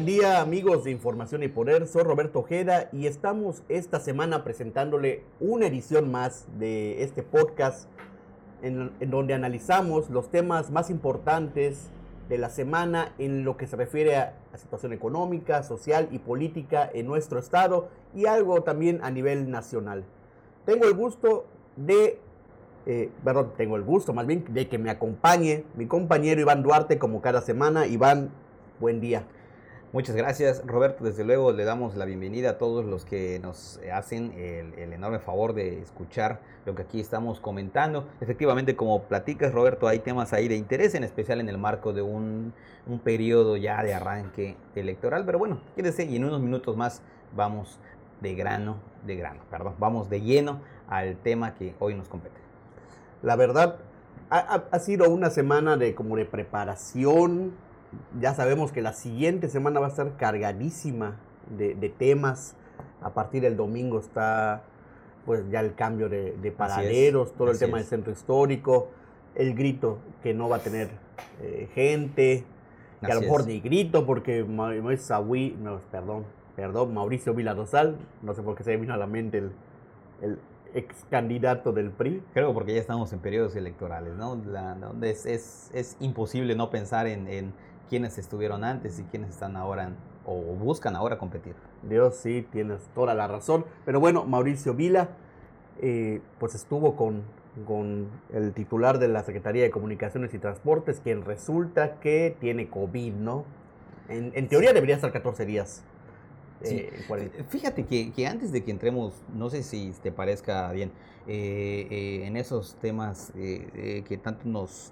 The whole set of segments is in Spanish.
Buen día amigos de Información y Poder, soy Roberto Ojeda y estamos esta semana presentándole una edición más de este podcast en, donde analizamos los temas más importantes de la semana en lo que se refiere a la situación económica, social y política en nuestro estado y algo también a nivel nacional. Tengo el gusto de, eh, perdón, tengo el gusto más bien de que me acompañe mi compañero Iván Duarte como cada semana. Iván, buen día. Muchas gracias, Roberto. Desde luego le damos la bienvenida a todos los que nos hacen el, enorme favor de escuchar lo que aquí estamos comentando. Efectivamente, como platicas, Roberto, hay temas ahí de interés, en especial en el marco de un, periodo ya de arranque electoral. Pero bueno, quédese y en unos minutos más vamos de grano, de grano, perdón, vamos de lleno al tema que hoy nos compete. La verdad, ha, ha sido una semana de como de preparación ya sabemos que la siguiente semana va a estar cargadísima de, temas. A partir del domingo está pues ya el cambio de, de paraderos, todo el tema del centro histórico, el grito que no va a tener eh, gente, que a lo mejor ni grito porque no, perdón, perdón, Mauricio no sé por qué se vino a la mente el, el ex candidato del PRI. Creo porque ya estamos en periodos electorales, ¿no? es, es, es, imposible no pensar en, en quiénes estuvieron antes y quiénes están ahora o buscan ahora competir. Dios, sí, tienes toda la razón. Pero bueno, Mauricio Vila, eh, pues estuvo con, con el titular de la Secretaría de Comunicaciones y Transportes, quien resulta que tiene COVID, ¿no? En, teoría debería estar 14 días. Eh, Fíjate que, que, antes de que entremos, no sé si te parezca bien, eh, en esos temas que tanto nos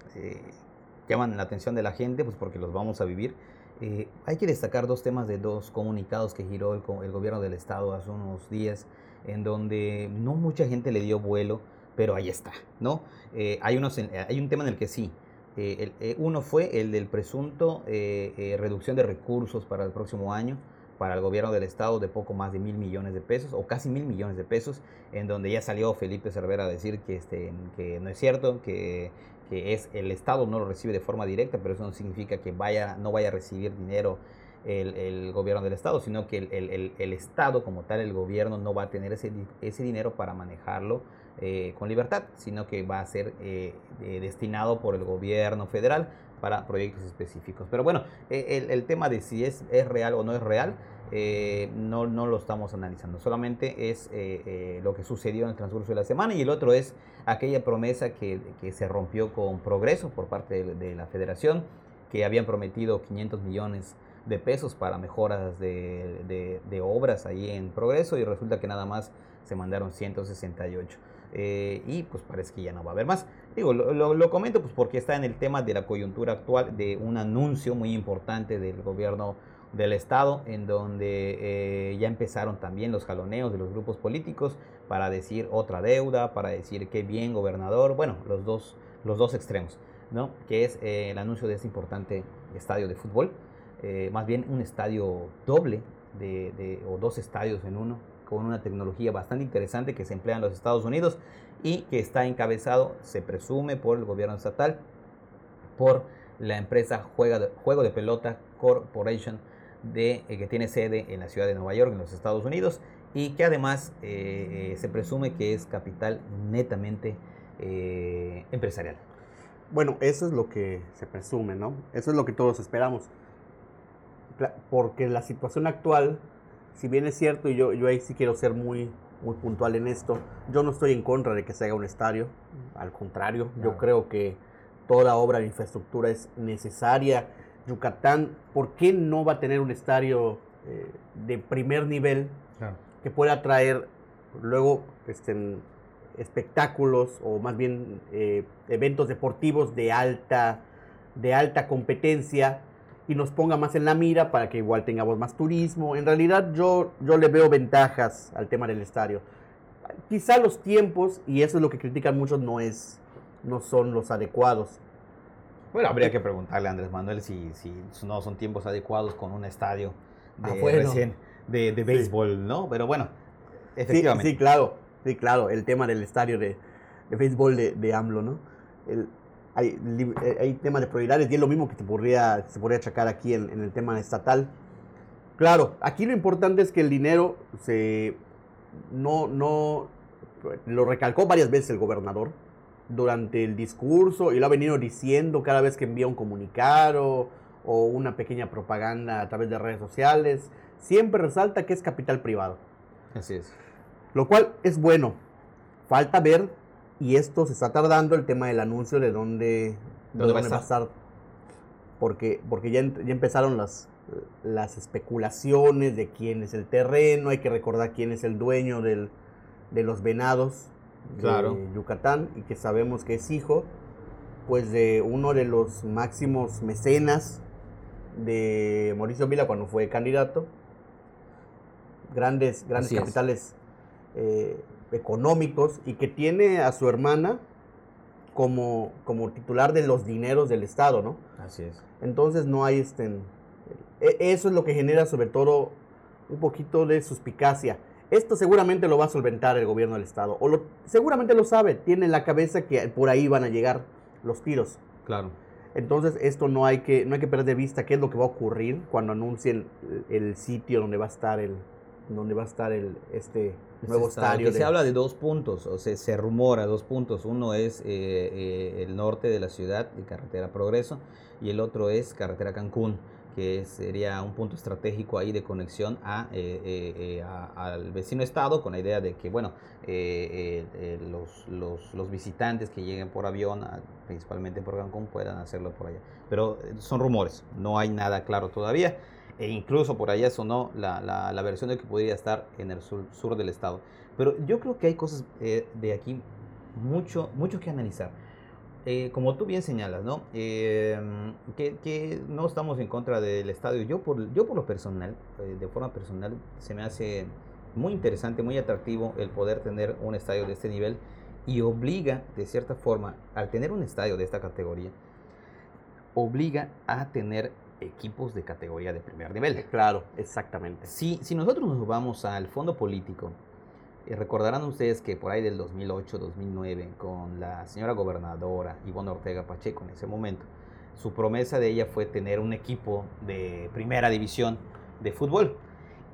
llaman la atención de la gente, pues porque los vamos a vivir. Eh, hay que destacar dos temas de dos comunicados que giró el, el, gobierno del estado hace unos días, en donde no mucha gente le dio vuelo, pero ahí está, ¿no? Eh, hay, unos, hay un tema en el que sí. Eh, uno fue el del presunto reducción de recursos para el próximo año para el gobierno del estado de poco más de mil millones de pesos o casi mil millones de pesos, en donde ya salió Felipe Cervera a decir que, este, que no es cierto, que que es el Estado no lo recibe de forma directa, pero eso no significa que vaya, no vaya a recibir dinero el, gobierno del Estado, sino que el, Estado como tal, el gobierno, no va a tener ese, ese dinero para manejarlo eh, con libertad, sino que va a ser eh, destinado por el gobierno federal para proyectos específicos. Pero bueno, eh, el, tema de si es, es real o no es real, eh, no, no lo estamos analizando. Solamente es eh, eh, lo que sucedió en el transcurso de la semana y el otro es aquella promesa que, que se rompió con progreso por parte de, la federación, que habían prometido 500 millones de pesos para mejoras de, de, obras ahí en progreso y resulta que nada más se mandaron 168. y pues parece que ya no va a haber más. Digo, lo, lo, lo, comento pues porque está en el tema de la coyuntura actual de un anuncio muy importante del gobierno del Estado, en donde eh, ya empezaron también los jaloneos de los grupos políticos para decir otra deuda, para decir qué bien gobernador, bueno, los dos, los dos extremos, ¿no? que es eh, el anuncio de este importante estadio de fútbol, eh, más bien un estadio doble de, o dos estadios en uno, con una tecnología bastante interesante que se emplea en los Estados Unidos y que está encabezado, se presume, por el gobierno estatal, por la empresa Juego de Pelota Corporation de, eh, que tiene sede en la ciudad de Nueva York, en los Estados Unidos, y que además eh, eh, se presume que es capital netamente empresarial. Bueno, eso es lo que se presume, ¿no? Eso es lo que todos esperamos. Porque la situación actual, si bien es cierto, y yo, yo ahí sí quiero ser muy, muy puntual en esto, yo no estoy en contra de que se haga un estadio, al contrario, yo creo que toda obra de infraestructura es necesaria Yucatán, ¿por qué no va a tener un estadio eh, de primer nivel que pueda traer luego este, espectáculos o más bien eh, eventos deportivos de alta, de alta competencia y nos ponga más en la mira para que igual tengamos más turismo? En realidad yo, yo le veo ventajas al tema del estadio. Quizá los tiempos, y eso es lo que critican muchos, no, es, no son los adecuados bueno, habría que preguntarle a Andrés Manuel si, si no son tiempos adecuados con un estadio de, ah, de, de, béisbol, ¿no? Pero bueno, efectivamente. Sí, claro, sí, claro, el tema del estadio de, de béisbol de, de AMLO, ¿no? El, hay, eh, hay temas de prioridades y es lo mismo que se podría, se podría achacar aquí en, en el tema estatal. Claro, aquí lo importante es que el dinero se no, no, lo recalcó varias veces el gobernador durante el discurso y lo ha venido diciendo cada vez que envía un comunicado o una pequeña propaganda a través de redes sociales. Siempre resalta que es capital privado. Así es. Lo cual es bueno. Falta ver, y esto se está tardando, el tema del anuncio de dónde, dónde, va a estar. Porque, porque ya, ya empezaron las, las especulaciones de quién es el terreno. Hay que recordar quién es el dueño del, de los venados de Yucatán y que sabemos que es hijo pues de uno de los máximos mecenas de Mauricio Vila cuando fue candidato. Grandes, grandes capitales eh, económicos y que tiene a su hermana como, como titular de los dineros del Estado, ¿no? Así es. Entonces no hay este... E, eso es lo que genera sobre todo un poquito de suspicacia. Esto seguramente lo va a solventar el gobierno del Estado. O lo, seguramente lo sabe, tiene en la cabeza que por ahí van a llegar los tiros. Claro. Entonces, esto no hay que, no hay que perder de vista qué es lo que va a ocurrir cuando anuncien el, sitio donde va a estar el, donde va a estar el, este nuevo estadio. Se habla de dos puntos, o sea, se rumora dos puntos. Uno es eh, eh, el norte de la ciudad, de carretera Progreso, y el otro es carretera Cancún que sería un punto estratégico ahí de conexión a, eh, eh, eh, al vecino estado con la idea de que, bueno, los, los, los, visitantes que lleguen por avión, principalmente por Cancún, puedan hacerlo por allá. Pero son rumores, no hay nada claro todavía. E incluso por allá sonó la, la, la versión de que podría estar en el sur, sur del estado. Pero yo creo que hay cosas de aquí mucho, mucho que analizar. Eh, como tú bien señalas, ¿no? Em, que, no estamos en contra del estadio. Yo por, yo por lo personal, eh, de forma personal, se me hace muy interesante, muy atractivo el poder tener un estadio de este nivel y obliga, de cierta forma, al tener un estadio de esta categoría, obliga a tener equipos de categoría de primer nivel. Claro, exactamente. Si, si nosotros nos vamos al fondo político, recordarán ustedes que por ahí del 2008-2009, con la señora gobernadora Ivonne Ortega Pacheco en ese momento, su promesa de ella fue tener un equipo de primera división de fútbol.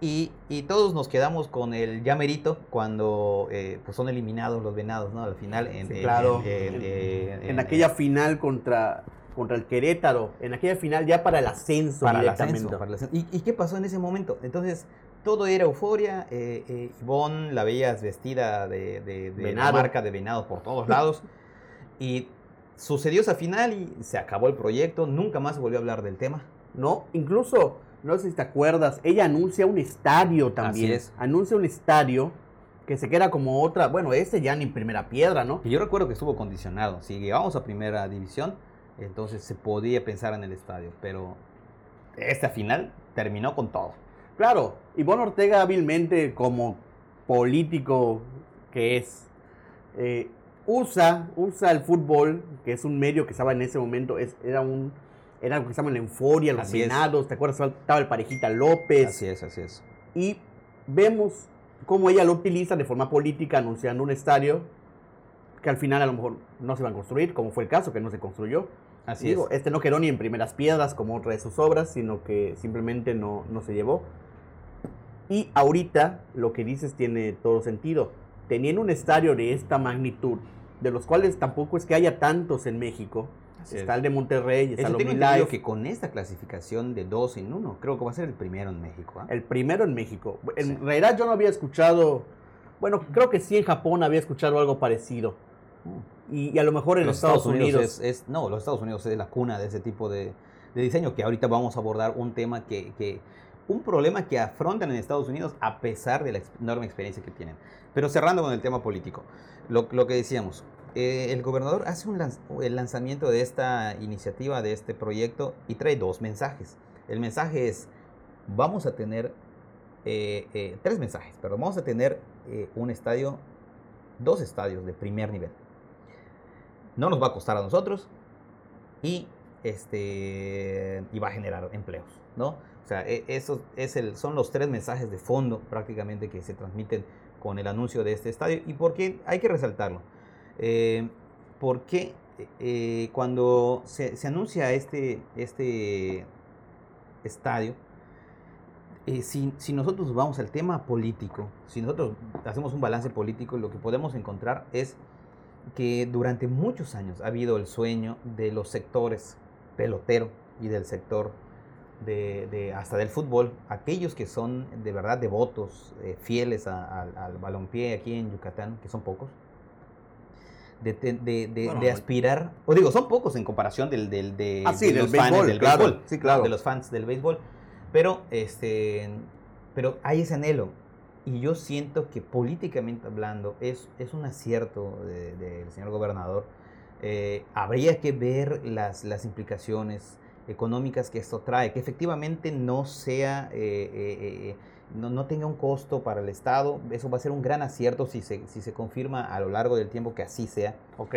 Y, y todos nos quedamos con el llamerito cuando eh, pues son eliminados los venados, ¿no? Al final, en, claro, en, aquella final contra, contra el Querétaro, en aquella final ya para el ascenso. Para el ascenso, para el ascenso. ¿Y, ¿Y, qué pasó en ese momento? Entonces, todo era euforia. Eh, eh, Ivonne la veías vestida de, de, marca de venado por todos lados. y sucedió esa final y se acabó el proyecto. Nunca más se volvió a hablar del tema. No, incluso, no sé si te acuerdas, ella anuncia un estadio también. Así es. Anuncia un estadio que se queda como otra. Bueno, ese ya ni primera piedra, ¿no? Y yo recuerdo que estuvo condicionado. Si llegamos a primera división, entonces se podía pensar en el estadio. Pero esta final terminó con todo. Claro, Ivonne Ortega hábilmente como político que es, eh, usa, usa el fútbol, que es un medio que estaba en ese momento, es, era un era algo que estaba en la euforia, los senados, ¿te acuerdas? Estaba el parejita López. Así es, así es. Y vemos cómo ella lo utiliza de forma política anunciando un estadio que al final a lo mejor no se va a construir, como fue el caso, que no se construyó. Así es. Este no quedó ni en primeras piedras como otra de sus obras, sino que simplemente no, no se llevó. Y ahorita lo que dices tiene todo sentido. Teniendo un estadio de esta magnitud, de los cuales tampoco es que haya tantos en México, está el de Monterrey, está el que con esta clasificación de dos en uno, creo que va a ser el primero en México. ¿ah? El primero en México. En realidad yo no había escuchado, bueno, creo que sí en Japón había escuchado algo parecido. Y, a lo mejor en los Estados, Unidos. es, no, los Estados Unidos es la cuna de ese tipo de, de diseño, que ahorita vamos a abordar un tema que, que un problema que afrontan en Estados Unidos a pesar de la enorme experiencia que tienen. Pero cerrando con el tema político, lo, que decíamos, eh, el gobernador hace un el lanzamiento de esta iniciativa, de este proyecto, y trae dos mensajes. El mensaje es, vamos a tener, eh, eh, tres mensajes, pero vamos a tener un estadio, dos estadios de primer nivel. No nos va a costar a nosotros y, este, y va a generar empleos, ¿no? O sea, e, esos es el, son los tres mensajes de fondo prácticamente que se transmiten con el anuncio de este estadio. ¿Y por qué? Hay que resaltarlo. Eh, porque eh, cuando se, se, anuncia este, este estadio, eh, si, si, nosotros vamos al tema político, si nosotros hacemos un balance político, lo que podemos encontrar es que durante muchos años ha habido el sueño de los sectores pelotero y del sector de, hasta del fútbol, aquellos que son de verdad devotos, eh, fieles al balompié aquí en Yucatán, que son pocos, de, aspirar, o digo, son pocos en comparación del, del de, ah, los fans del béisbol, sí, claro. de los fans del béisbol, pero, este, pero hay ese anhelo. Y yo siento que políticamente hablando es, es un acierto del señor gobernador. Eh, habría que ver las, las implicaciones económicas que esto trae, que efectivamente no sea, eh, eh, no, no, tenga un costo para el Estado. Eso va a ser un gran acierto si se, si se confirma a lo largo del tiempo que así sea. Ok.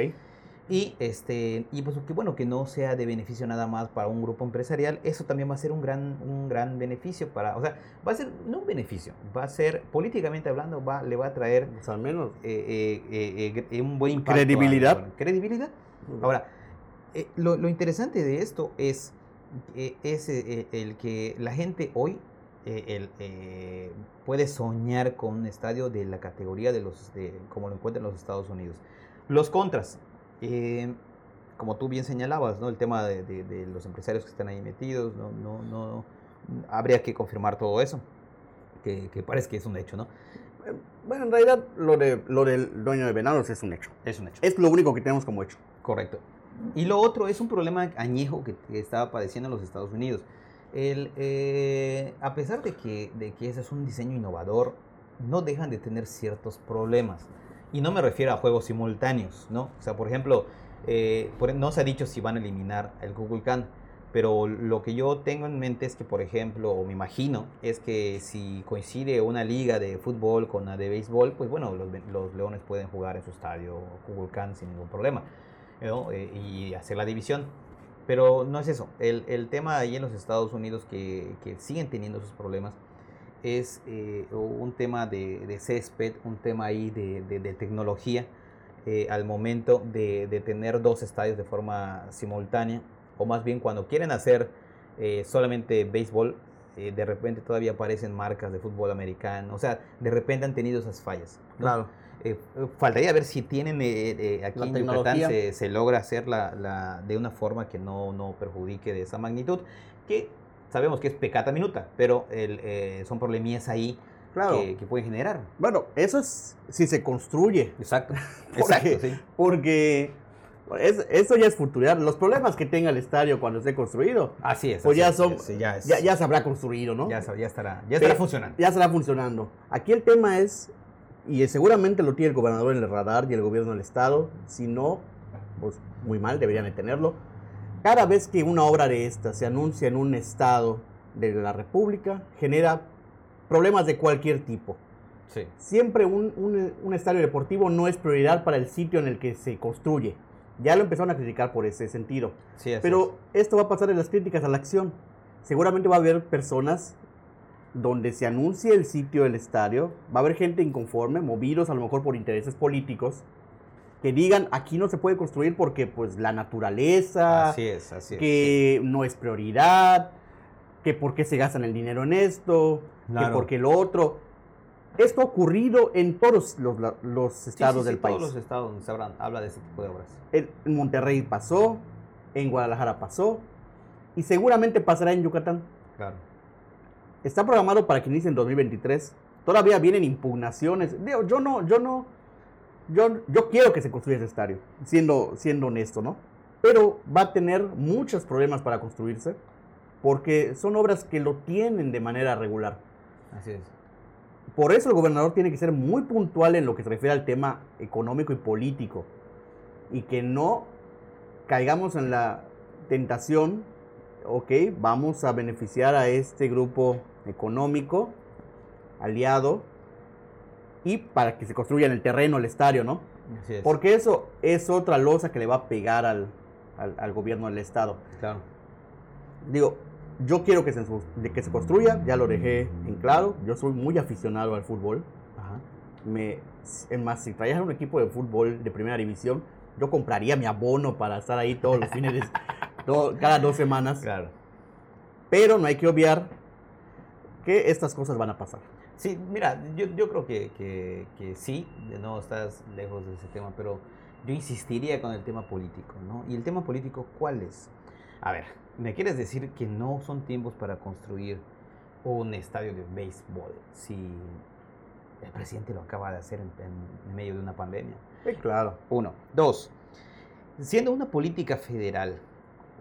Y, este, y pues que bueno, que no sea de beneficio nada más para un grupo empresarial, eso también va a ser un gran, un gran beneficio para, o sea, va a ser, no un beneficio, va a ser, políticamente hablando, va, le va a traer... Pues al menos. Eh, eh, eh, un buen impacto. Credibilidad. credibilidad. Ahora, lo, lo, interesante de esto es, es el que la gente hoy el, puede soñar con un estadio de la categoría de los, de, como lo encuentran en los Estados Unidos. Los contras, eh, como tú bien señalabas, ¿no? el tema de, los empresarios que están ahí metidos, no, no, no, habría que confirmar todo eso, que, parece que es un hecho, ¿no? Bueno, en realidad lo, de, lo del dueño de Venados es un hecho. Es un hecho. Es lo único que tenemos como hecho. Correcto. Y lo otro es un problema añejo que, estaba padeciendo en los Estados Unidos. El, eh, a pesar de que, de que ese es un diseño innovador, no dejan de tener ciertos problemas. Y no me refiero a juegos simultáneos, ¿no? O sea, por ejemplo, eh, no se ha dicho si van a eliminar el Google Can, pero lo que yo tengo en mente es que, por ejemplo, o me imagino, es que si coincide una liga de fútbol con la de béisbol, pues bueno, los, Leones pueden jugar en su estadio Google Can sin ningún problema ¿no? Eh, y hacer la división. Pero no es eso. El, el tema ahí en los Estados Unidos que, que siguen teniendo sus problemas es eh, un tema de, césped, un tema ahí de, tecnología, eh, al momento de, tener dos estadios de forma simultánea, o más bien cuando quieren hacer eh, solamente béisbol, de repente todavía aparecen marcas de fútbol americano, o sea, de repente han tenido esas fallas. Claro. faltaría ver si tienen aquí en Yucatán se, se, logra hacer la, de una forma que no, no perjudique de esa magnitud, que sabemos que es pecata minuta, pero el, eh, son problemillas ahí que, pueden generar. Bueno, eso es si se construye. Exacto. porque, Exacto, sí. Porque eso ya es futurear. Los problemas que tenga el estadio cuando esté construido. Así es. Pues ya son. ya, ya, se habrá construido, ¿no? Ya, ya estará, ya estará funcionando. Ya estará funcionando. Aquí el tema es, y seguramente lo tiene el gobernador en el radar y el gobierno del estado. Si no, pues muy mal, deberían de tenerlo cada vez que una obra de esta se anuncia en un estado de la República, genera problemas de cualquier tipo. Siempre un, estadio deportivo no es prioridad para el sitio en el que se construye. Ya lo empezaron a criticar por ese sentido. Pero esto va a pasar en las críticas a la acción. Seguramente va a haber personas donde se anuncie el sitio del estadio, va a haber gente inconforme, movidos a lo mejor por intereses políticos, que digan aquí no se puede construir porque pues la naturaleza, así es, así que no es prioridad, que por qué se gastan el dinero en esto, que por qué lo otro. Esto ha ocurrido en todos los, los estados del país. Todos los estados donde se habla de este tipo de obras. En Monterrey pasó, en Guadalajara pasó y seguramente pasará en Yucatán. Claro. Está programado para que inicie en 2023. Todavía vienen impugnaciones. Yo no, yo no, yo, yo quiero que se construya ese estadio, siendo, siendo honesto, ¿no? Pero va a tener muchos problemas para construirse, porque son obras que lo tienen de manera regular. Así es. Por eso el gobernador tiene que ser muy puntual en lo que se refiere al tema económico y político. Y que no caigamos en la tentación, ok, vamos a beneficiar a este grupo económico aliado y para que se construya en el terreno el estadio, ¿no? Porque eso es otra losa que le va a pegar al, gobierno del estado. Claro. Digo, yo quiero que se, que se construya, ya lo dejé en claro, yo soy muy aficionado al fútbol. Ajá. Me, es más, si trajeran un equipo de fútbol de primera división, yo compraría mi abono para estar ahí todos los fines, de, cada dos semanas. Claro. Pero no hay que obviar que estas cosas van a pasar. Sí, mira, yo, yo creo que, que, sí, no estás lejos de ese tema, pero yo insistiría con el tema político, ¿no? ¿Y el tema político cuál es? A ver, ¿me quieres decir que no son tiempos para construir un estadio de béisbol si el presidente lo acaba de hacer en, medio de una pandemia? Sí, claro. Uno. Dos, siendo una política federal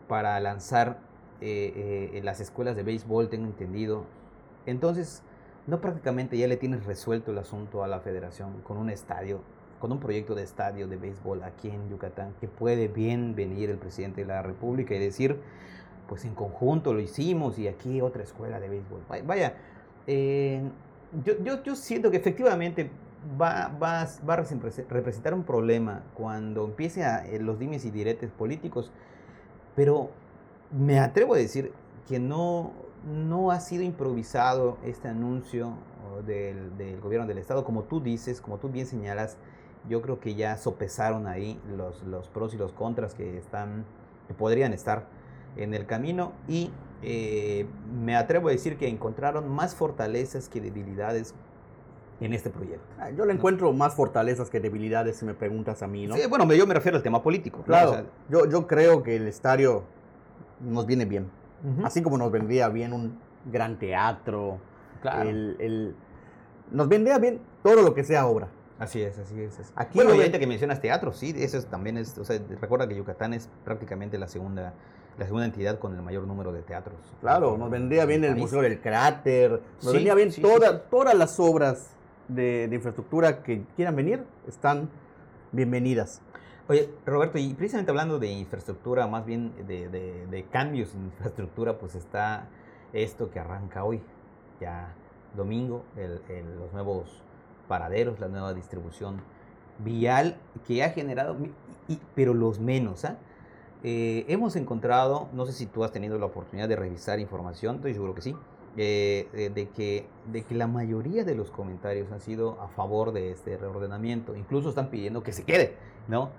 para lanzar eh, eh, las escuelas de béisbol, tengo entendido, entonces no prácticamente ya le tienes resuelto el asunto a la federación con un estadio, con un proyecto de estadio de béisbol aquí en Yucatán, que puede bien venir el presidente de la República y decir, pues en conjunto lo hicimos y aquí otra escuela de béisbol. Vaya, eh, yo, yo, siento que efectivamente va, va, va, a representar un problema cuando empiece a, eh, los dimes y diretes políticos, pero me atrevo a decir que no, no ha sido improvisado este anuncio del, del, gobierno del estado, como tú dices, como tú bien señalas, yo creo que ya sopesaron ahí los, los pros y los contras que están, que podrían estar en el camino y eh, me atrevo a decir que encontraron más fortalezas que debilidades en este proyecto. Ah, yo le encuentro más fortalezas que debilidades si me preguntas a mí, ¿no? Sí, bueno, yo me refiero al tema político. Claro, yo, yo creo que el estadio nos viene bien. Así como nos vendría bien un gran teatro. Claro. El, nos vendría bien todo lo que sea obra. Así es, así es. Aquí bueno, obviamente que mencionas teatro, sí, eso también es, o sea, recuerda que Yucatán es prácticamente la segunda, la segunda entidad con el mayor número de teatros. Claro, nos vendría bien el Museo del Cráter, nos vendría bien todas las obras de, de, infraestructura que quieran venir, están bienvenidas. Oye, Roberto, y precisamente hablando de infraestructura, más bien de, de, cambios en infraestructura, pues está esto que arranca hoy, ya domingo, el, los nuevos paraderos, la nueva distribución vial que ha generado, pero los menos, ¿ah? Eh, hemos encontrado, no sé si tú has tenido la oportunidad de revisar información, estoy seguro que sí, eh, de, que, de que la mayoría de los comentarios han sido a favor de este reordenamiento, incluso están pidiendo que se quede, ¿no?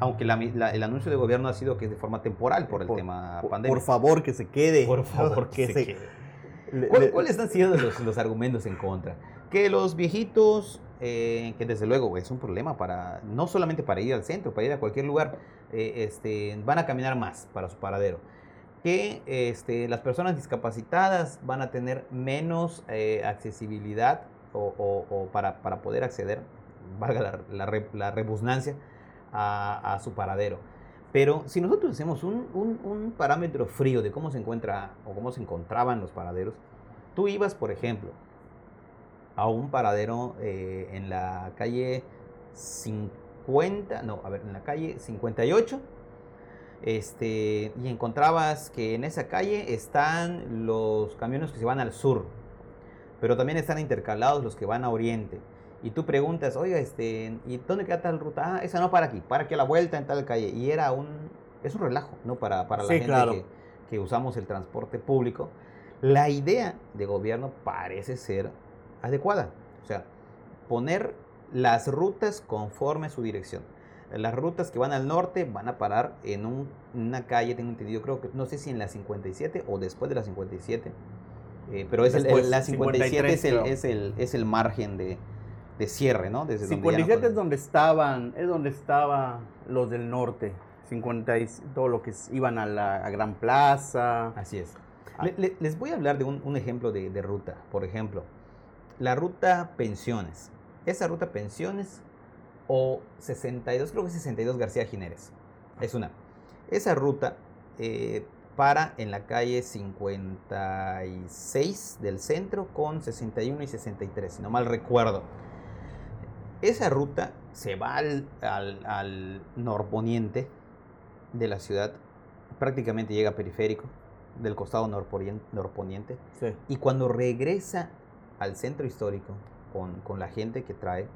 Aunque el anuncio de gobierno ha sido que es de forma temporal por el tema pandemia. Por favor, que se quede. Por favor, que, se, quede. ¿Cuáles han sido los, argumentos en contra? Que los viejitos, eh, que desde luego es un problema para, no solamente para ir al centro, para ir a cualquier lugar, eh, este, van a caminar más para su paradero. Que este, las personas discapacitadas van a tener menos eh, accesibilidad o, para, para, poder acceder, valga la, la, la rebusnancia, a, su paradero. Pero si nosotros hacemos un, parámetro frío de cómo se encuentra o cómo se encontraban los paraderos, tú ibas, por ejemplo, a un paradero eh, en la calle 50, no, a ver, en la calle 58, este, y encontrabas que en esa calle están los camiones que se van al sur, pero también están intercalados los que van a oriente y tú preguntas, oiga, este, ¿y dónde queda tal ruta? Ah, esa no para aquí, para aquí a la vuelta en tal calle. Y era un, es un relajo, ¿no? Para, para la gente que, que, usamos el transporte público. La idea de gobierno parece ser adecuada. O sea, poner las rutas conforme a su dirección. Las rutas que van al norte van a parar en un, una calle, tengo entendido, creo que, no sé si en la 57 o después de la 57. Eh, pero es el, la 57 es, el, es, el, es el margen de, de cierre, ¿no? Desde 57 es donde estaban, es donde estaban los del norte. 50 todo lo que iban a la Gran Plaza. Así es. Ah. les voy a hablar de un, ejemplo de, de, ruta. Por ejemplo, la ruta Pensiones. Esa ruta Pensiones o 62, creo que es 62 García Jiménez. Es una. Esa ruta eh, para en la calle 56 del centro con 61 y 63, si no mal recuerdo. Esa ruta se va al, al, norponiente de la ciudad, prácticamente llega a periférico del costado norponiente. Y cuando regresa al centro histórico con, la gente que trae,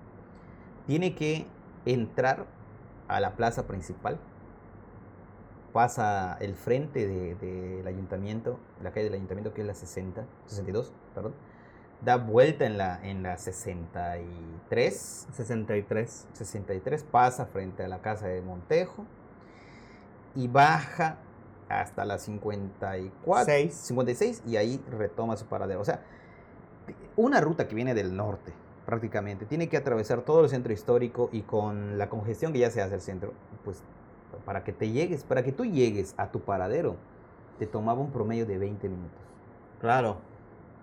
tiene que entrar a la plaza principal, pasa el frente del ayuntamiento, la calle del ayuntamiento que es la 60, 62, perdón, da vuelta en la, en la 63. 63. 63, pasa frente a la casa de Montejo y baja hasta la 54. 56 y ahí retoma su paradero. O sea, una ruta que viene del norte, prácticamente, tiene que atravesar todo el centro histórico y con la congestión que ya se hace al centro, pues para que te llegues, para que tú llegues a tu paradero, te tomaba un promedio de 20 minutos. Claro.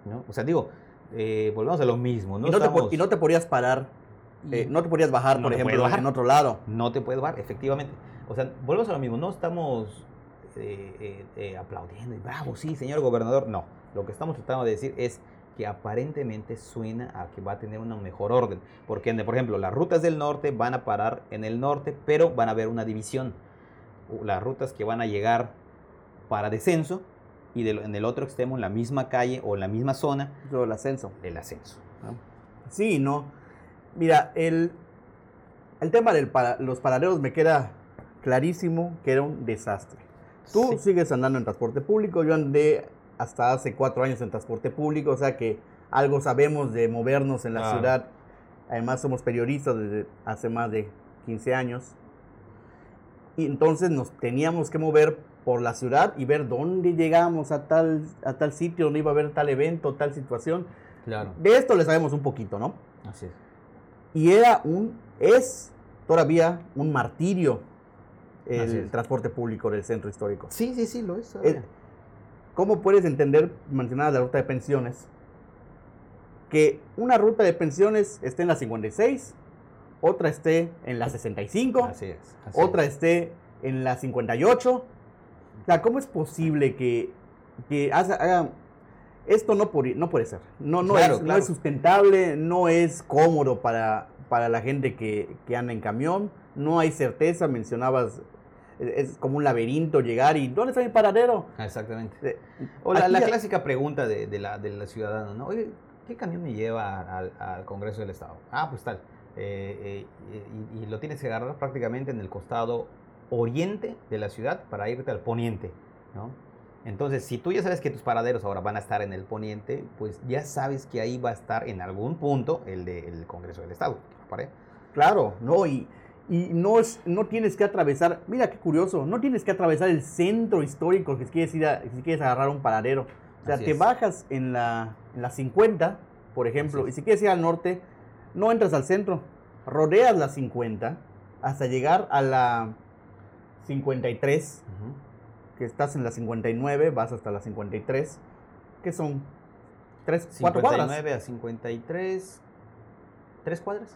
¿no? O sea, digo, eh, volvemos a lo mismo. ¿no? Y, no te, podías parar, eh, no te podías bajar, por ejemplo, en otro lado. No te puedes bajar, efectivamente. O sea, volvemos a lo mismo, no estamos eh, aplaudiendo y bravo, sí, señor gobernador. No, lo que estamos tratando de decir es que aparentemente suena a que va a tener una mejor orden. Porque, por ejemplo, las rutas del norte van a parar en el norte, pero van a haber una división. Las rutas que van a llegar para descenso y en el otro extremo, en la misma calle o en la misma zona. el ascenso. El ascenso. Sí, no. Mira, el, el tema de los paralelos me queda clarísimo que era un desastre. Tú sigues andando en transporte público, yo andé hasta hace cuatro años en transporte público, o sea que algo sabemos de movernos en la ciudad. Además somos periodistas desde hace más de 15 años. Y entonces nos teníamos que mover por la ciudad y ver dónde llegamos a tal, a tal sitio, donde iba a haber tal evento, tal situación. Claro. De esto le sabemos un poquito, ¿no? Así es. Y era un, es todavía un martirio el transporte público del centro histórico. Sí, sí, sí, lo es. ¿Cómo puedes entender, mencionada la ruta de pensiones, que una ruta de pensiones esté en la 56, otra esté en la 65, así es, otra esté en la 58? O sea, ¿cómo es posible que, que haga, esto no, no puede ser? No, no, es, no es sustentable, no es cómodo para, para la gente que, que anda en camión, no hay certeza, mencionabas es como un laberinto llegar y ¿dónde está mi paradero? Exactamente. Eh, o la, la clásica pregunta de, de, la, de la ciudadana, ¿no? Oye, ¿qué camión me lleva al, al Congreso del Estado? Ah, pues tal. Eh, eh, y, y, lo tienes que agarrar prácticamente en el costado oriente de la ciudad para irte al poniente, ¿no? Entonces, si tú ya sabes que tus paraderos ahora van a estar en el poniente, pues ya sabes que ahí va a estar en algún punto el del Congreso del Estado. Claro, no, y, y no, es, no tienes que atravesar, mira qué curioso, no tienes que atravesar el centro histórico si quieres, ir a, si quieres agarrar un paradero. O sea, te bajas en la, en la 50, por ejemplo, y si quieres ir al norte, no entras al centro, rodeas la 50 hasta llegar a la 53, que estás en la 59, vas hasta la 53, que son 3, 4 cuadras. 59 a 53, 3 cuadras.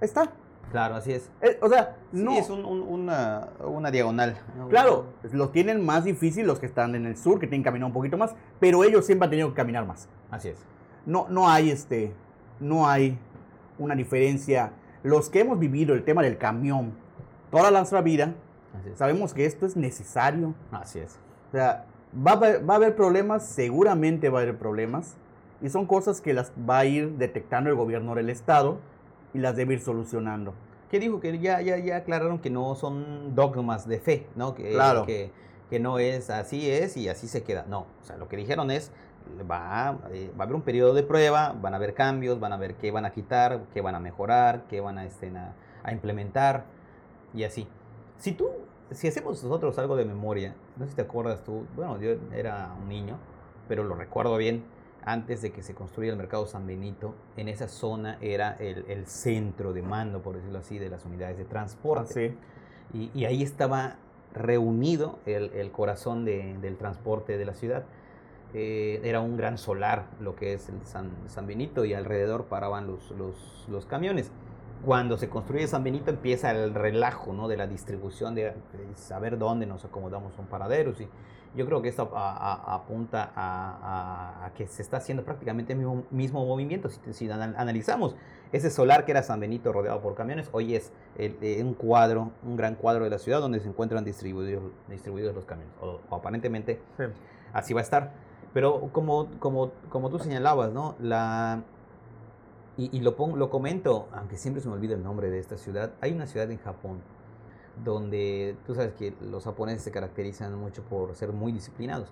Está. Claro, así es. Eh, o sea, no. es una, una, diagonal. Claro, lo tienen más difícil los que están en el sur, que tienen que caminar un poquito más, pero ellos siempre han tenido que caminar más. Así es. No, no hay este, no hay una diferencia. Los que hemos vivido el tema del camión toda nuestra vida, sabemos que esto es necesario. Así es. O sea, va a, haber, problemas, seguramente va a haber problemas, y son cosas que las va a ir detectando el gobierno del Estado y las debe ir solucionando. ¿Qué dijo? Que ya, ya, ya aclararon que no son dogmas de fe, ¿no? Que, claro. Que, que no es así es y así se queda. No, o sea, lo que dijeron es, va, eh, va a haber un periodo de prueba, van a haber cambios, van a ver qué van a quitar, qué van a mejorar, qué van a, este, a implementar y así. Si tú, si hacemos nosotros algo de memoria, no sé si te acuerdas tú, bueno, yo era un niño, pero lo recuerdo bien, antes de que se construya el mercado San Benito, en esa zona era el, centro de mando, por decirlo así, de las unidades de transporte. Ah, y, ahí estaba reunido el, corazón del transporte de la ciudad. Eh, era un gran solar, lo que es el San, San Benito, y alrededor paraban los, los, los camiones cuando se construye San Benito empieza el relajo ¿no? de la distribución, de, saber dónde nos acomodamos son paraderos. Y yo creo que esto apunta a, que se está haciendo prácticamente el mismo, movimiento. Si, analizamos ese solar que era San Benito rodeado por camiones, hoy es eh, un cuadro, un gran cuadro de la ciudad donde se encuentran distribuidos, distribuidos los camiones. O, aparentemente así va a estar. Pero como, como, como tú señalabas, ¿no? La, y, lo, pongo, lo comento, aunque siempre se me olvida el nombre de esta ciudad, hay una ciudad en Japón donde tú sabes que los japoneses se caracterizan mucho por ser muy disciplinados.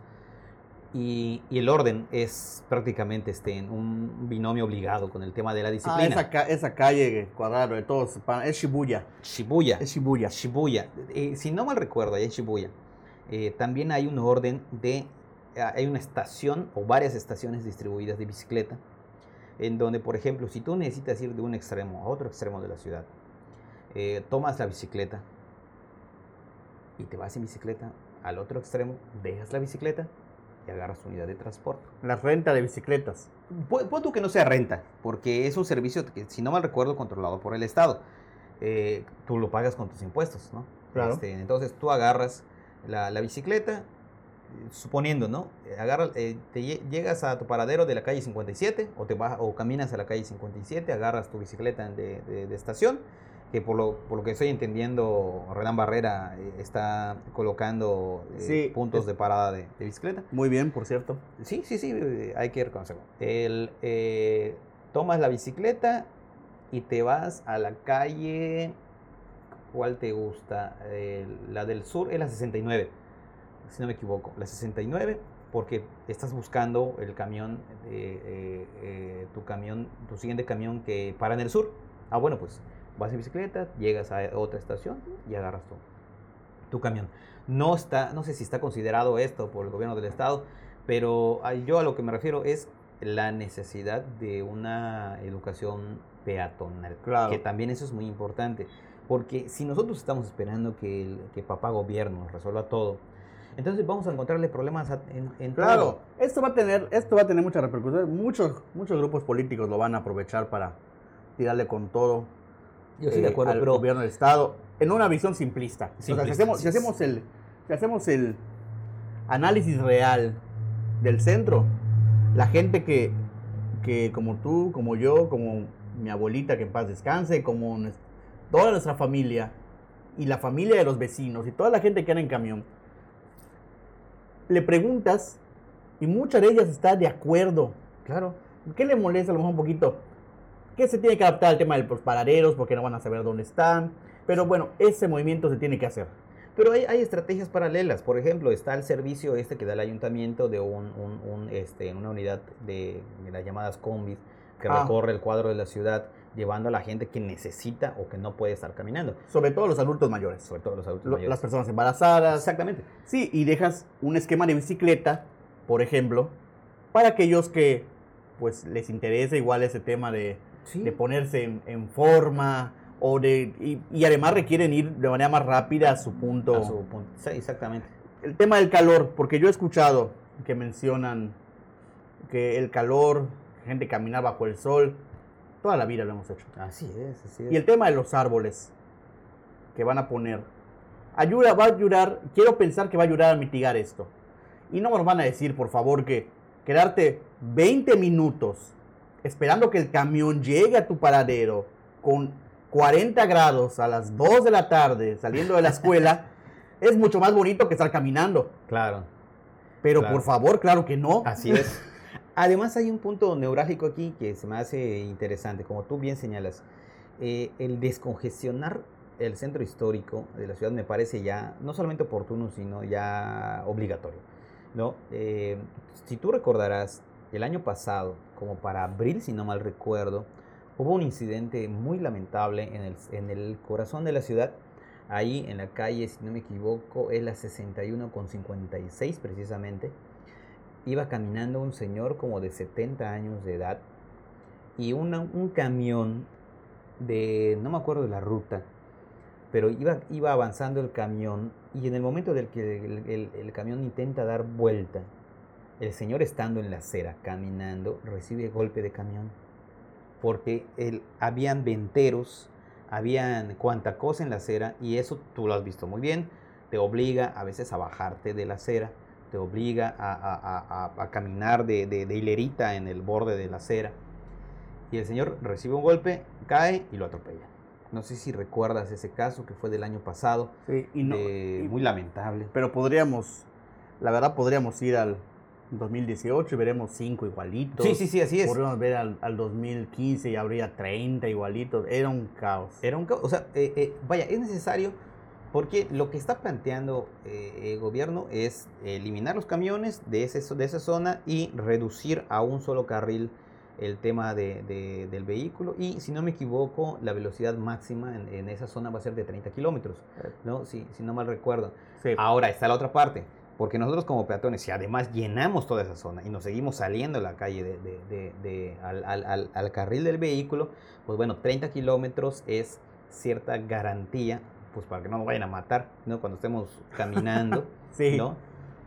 Y, y, el orden es prácticamente este, un binomio obligado con el tema de la ah, disciplina. Ah, esa, esa calle cuadrado de todos, es Shibuya. Shibuya. Es Shibuya. Shibuya. Eh, si no mal recuerdo, ahí en Shibuya, eh, también hay un orden de hay una estación o varias estaciones distribuidas de bicicleta, en donde, por ejemplo, si tú necesitas ir de un extremo a otro extremo de la ciudad, eh, tomas la bicicleta y te vas en bicicleta al otro extremo, dejas la bicicleta y agarras unidad de transporte. La renta de bicicletas. Pon tú que no sea renta, porque es un servicio que, si no mal recuerdo, controlado por el Estado. Eh, tú lo pagas con tus impuestos, ¿no? Claro. Este, entonces tú agarras la, bicicleta, suponiendo, ¿no? Agarra, eh, te llegas a tu paradero de la calle 57 o, te vas, o caminas a la calle 57, agarras tu bicicleta de, de estación que por lo, por lo que estoy entendiendo, Renan Barrera eh, está colocando eh, puntos de parada de, bicicleta. Muy bien, por cierto. Sí, sí, sí, eh, hay que reconocerlo. El, tomas la bicicleta y te vas a la calle, ¿cuál te gusta? la del sur es la 69, si no me equivoco, la 69 porque estás buscando el camión, tu camión, tu siguiente camión que para en el sur. Ah, bueno, pues vas en bicicleta, llegas a otra estación y agarras tu, tu camión. No, está, no sé si está considerado esto por el gobierno del estado, pero yo a lo que me refiero es la necesidad de una educación peatonal. Claro. Que también eso es muy importante. Porque si nosotros estamos esperando que, el, que papá gobierno resuelva todo, entonces vamos a encontrarle problemas en, en claro, esto va a tener esto va a tener mucha repercusión. Muchos muchos grupos políticos lo van a aprovechar para tirarle con todo yo estoy de eh, acuerdo, al gobierno del Estado, en una visión simplista. si, hacemos, si, hacemos el, si hacemos el análisis real del centro, la gente que, que como tú, como yo, como mi abuelita que en paz descanse, como toda nuestra familia y la familia de los vecinos y toda la gente que anda en camión, le preguntas y muchas de ellas están de acuerdo. Claro. ¿Qué le molesta a lo mejor un poquito? que se tiene que adaptar al tema de los paraderos porque no van a saber dónde están. Pero bueno, ese movimiento se tiene que hacer. Pero hay, hay, estrategias paralelas. Por ejemplo, está el servicio este que da el ayuntamiento de un, un, este, una unidad de, las llamadas combis que ah. recorre el cuadro de la ciudad llevando a la gente que necesita o que no puede estar caminando. Sobre todo los adultos mayores. Sobre todo los adultos mayores. Las personas embarazadas. Exactamente. Sí, y dejas un esquema de bicicleta, por ejemplo, para aquellos que pues les interesa igual ese tema de de ponerse en, forma o de y, además requieren ir de manera más rápida a su punto. A su punto. Sí, exactamente. El tema del calor, porque yo he escuchado que mencionan que el calor, gente caminar bajo el sol, toda la vida lo hemos hecho. Así es, así es. Y el tema de los árboles que van a poner, ayuda, va a ayudar, quiero pensar que va a ayudar a mitigar esto. Y no nos van a decir, por favor, que quedarte 20 minutos esperando que el camión llegue a tu paradero con 40 grados a las 2 de la tarde saliendo de la escuela, es mucho más bonito que estar caminando. Claro. Pero por favor, claro que no. Así es. Además hay un punto neurálgico aquí que se me hace interesante, como tú bien señalas. Eh, el descongestionar el centro histórico de la ciudad me parece ya no solamente oportuno, sino ya obligatorio. ¿no? Eh, si tú recordarás, el año pasado, como para abril, si no mal recuerdo, hubo un incidente muy lamentable en el, en el corazón de la ciudad. Ahí en la calle, si no me equivoco, es la 61 con 56 precisamente. Iba caminando un señor como de 70 años de edad y un camión de, no me acuerdo de la ruta, pero iba, iba avanzando el camión y en el momento del que el, el camión intenta dar vuelta, el señor estando en la acera, caminando, recibe golpe de camión. Porque él, habían venteros, habían cuanta cosa en la acera, y eso tú lo has visto muy bien. Te obliga a veces a bajarte de la acera, te obliga a, caminar de, de, hilerita en el borde de la acera. Y el señor recibe un golpe, cae y lo atropella. No sé si recuerdas ese caso que fue del año pasado. Sí, y muy lamentable. Pero podríamos, la verdad, podríamos ir al, 2018 y veremos 5 igualitos. Sí, sí, sí, así es. Podríamos ver al, 2015 y habría 30 igualitos. Era un caos. Era un caos. O sea, eh, eh, vaya, es necesario porque lo que está planteando eh, el gobierno es eliminar los camiones de, ese, de esa zona y reducir a un solo carril el tema de, del vehículo y si no me equivoco la velocidad máxima en, esa zona va a ser de 30 kilómetros, ¿no? Si, si no mal recuerdo. Ahora está la otra parte Porque nosotros como peatones, si además llenamos toda esa zona y nos seguimos saliendo a la calle de, al, carril del vehículo, pues bueno, 30 kilómetros es cierta garantía, pues para que no nos vayan a matar, ¿no? Cuando estemos caminando, sí. ¿no?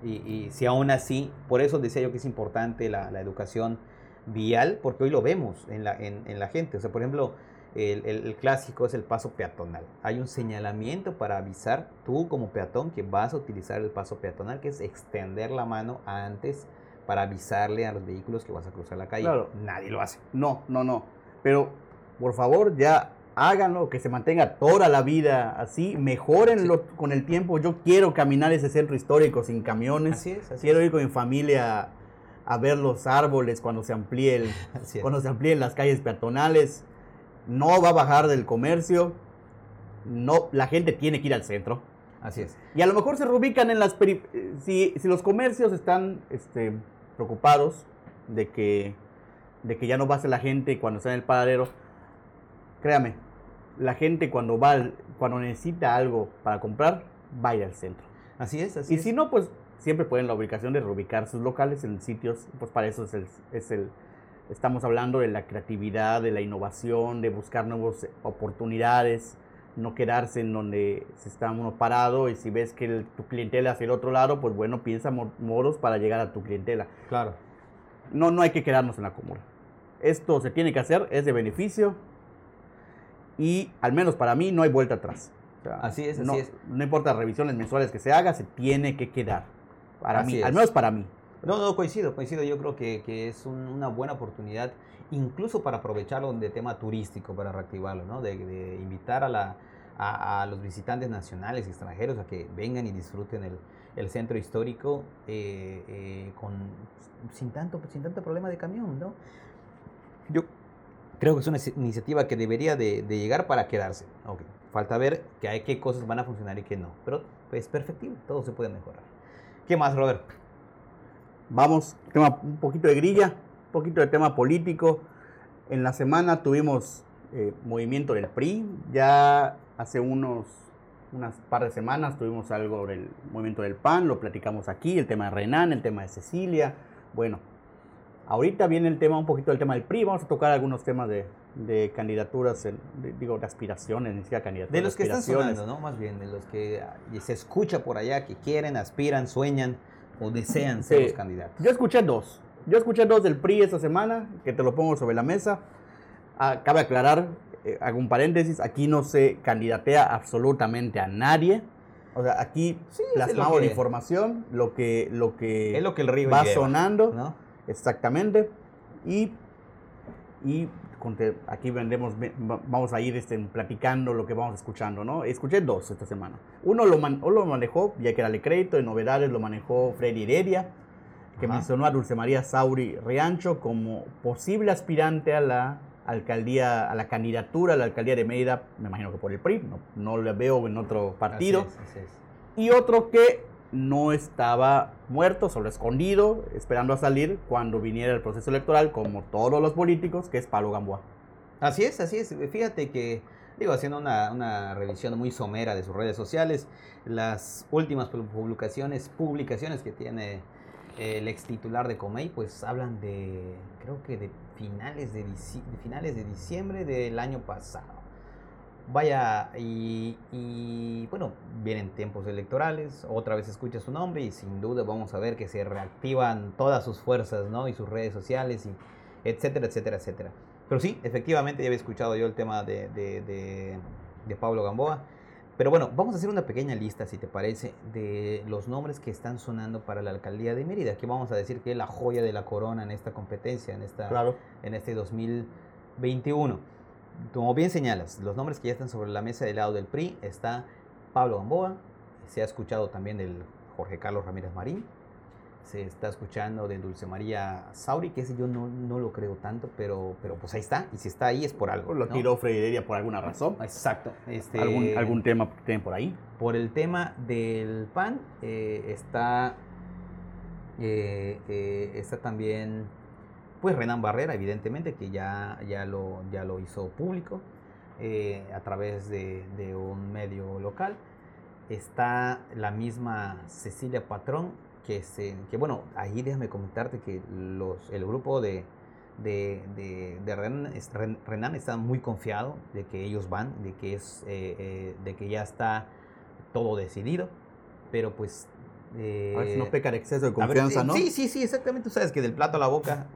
Y, si aún así, por eso decía yo que es importante la, educación vial, porque hoy lo vemos en la, en la gente. O sea, por ejemplo, el, clásico es el paso peatonal. Hay un señalamiento para avisar tú como peatón que vas a utilizar el paso peatonal, que es extender la mano antes para avisarle a los vehículos que vas a cruzar la calle. Nadie lo hace. No, no, no. Pero por favor ya háganlo, que se mantenga toda la vida así, mejorenlo con el tiempo. Yo quiero caminar ese centro histórico sin camiones. Así es, quiero ir con mi familia a, ver los árboles cuando se amplíe cuando se amplíen las calles peatonales no va a bajar del comercio, no, la gente tiene que ir al centro. Así es. Y a lo mejor se reubican en las... Si, si los comercios están este, preocupados de que, de que ya no va a ser la gente cuando está en el paradero, créame, la gente cuando va, cuando necesita algo para comprar, va a ir al centro. Así es, así y si no, pues siempre pueden la ubicación de reubicar sus locales en sitios, pues para eso es el, es el Estamos hablando de la creatividad, de la innovación, de buscar nuevas oportunidades, no quedarse en donde se está uno parado y si ves que tu clientela hacia el otro lado, pues bueno, piensa moros para llegar a tu clientela. Claro. No, no hay que quedarnos en la comuna. Esto se tiene que hacer, es de beneficio y al menos para mí no hay vuelta atrás. así es, así no, es. No importa revisiones mensuales que se haga, se tiene que quedar. Para mí, al menos para mí. No, no, coincido, coincido. Yo creo que, que es una buena oportunidad, incluso para aprovecharlo de tema turístico, para reactivarlo, ¿no? De, invitar a, la, a, los visitantes nacionales y extranjeros a que vengan y disfruten el, el centro histórico eh, eh, con, sin, tanto, sin tanto problema de camión, ¿no? Yo creo que es una iniciativa que debería de, llegar para quedarse. Okay. Falta ver que hay qué cosas van a funcionar y qué no. Pero es pues, todo se puede mejorar. ¿Qué más, Robert? Vamos, un poquito de grilla, un poquito de tema político. En la semana tuvimos eh, movimiento del PRI, ya hace unos unas par de semanas tuvimos algo del movimiento del PAN, lo platicamos aquí, el tema de Renan, el tema de Cecilia. Bueno, ahorita viene el tema, un poquito del tema del PRI, vamos a tocar algunos temas de, de candidaturas, digo, de aspiraciones, ni siquiera candidaturas. De los que están sonando, ¿no? Más bien, de los que se escucha por allá, que quieren, aspiran, sueñan o desean ser los candidatos? Yo escuché dos. Yo escuché dos del PRI esta semana, que te lo pongo sobre la mesa. Ah, cabe aclarar, eh, hago un paréntesis, aquí no se candidatea absolutamente a nadie. O sea, aquí plasmamos la información, lo que, lo que, es lo que el río va sonando. ¿no? Exactamente. Y, y aquí vendemos, vamos a ir este, platicando lo que vamos escuchando, ¿no? Escuché dos esta semana. Uno lo, lo manejó, ya que era crédito, de novedades lo manejó Freddy Heredia, que mencionó a Dulce María Sauri Riancho como posible aspirante a la alcaldía, a la candidatura a la alcaldía de Mérida, me imagino que por el PRI, no, no le veo en otro partido. Y otro que no estaba muerto, solo escondido, esperando a salir cuando viniera el proceso electoral, como todos los políticos, que es Pablo Gamboa. Así es, así es. Fíjate que, digo, haciendo una, revisión muy somera de sus redes sociales, las últimas publicaciones, publicaciones que tiene el ex titular de Comey, pues hablan de, creo que de finales de finales de diciembre del año pasado. Vaya, y, bueno, vienen tiempos electorales, otra vez escucha su nombre y sin duda vamos a ver que se reactivan todas sus fuerzas, ¿no? Y sus redes sociales, y etcétera, etcétera, etcétera. Pero sí, efectivamente ya había escuchado yo el tema de, de, Pablo Gamboa. Pero bueno, vamos a hacer una pequeña lista, si te parece, de los nombres que están sonando para la alcaldía de Mérida, que vamos a decir que es la joya de la corona en esta competencia, en, esta, en este 2021 como bien señalas, los nombres que ya están sobre la mesa del lado del PRI está Pablo Gamboa, se ha escuchado también del Jorge Carlos Ramírez Marín, se está escuchando de Dulce María Sauri, que ese yo no, no, lo creo tanto, pero, pero pues ahí está, y si está ahí es por algo. Lo tiró Freiredia por alguna razón. Exacto. Este, ¿Algún, ¿Algún tema que tienen por ahí? Por el tema del PAN eh, está, eh, eh, está también pues Renan Barrera, evidentemente, que ya, ya, lo, ya lo hizo público eh, a través de, un medio local. está la misma Cecilia Patrón, que, se, que bueno, ahí déjame comentarte que los, el grupo de, de, de, Renan, está muy confiado de que ellos van, de que, es, eh, eh, de que ya está todo decidido, pero pues... a ver si no peca exceso de confianza, ¿no? Sí, sí, sí, exactamente. Tú sabes que del plato a la boca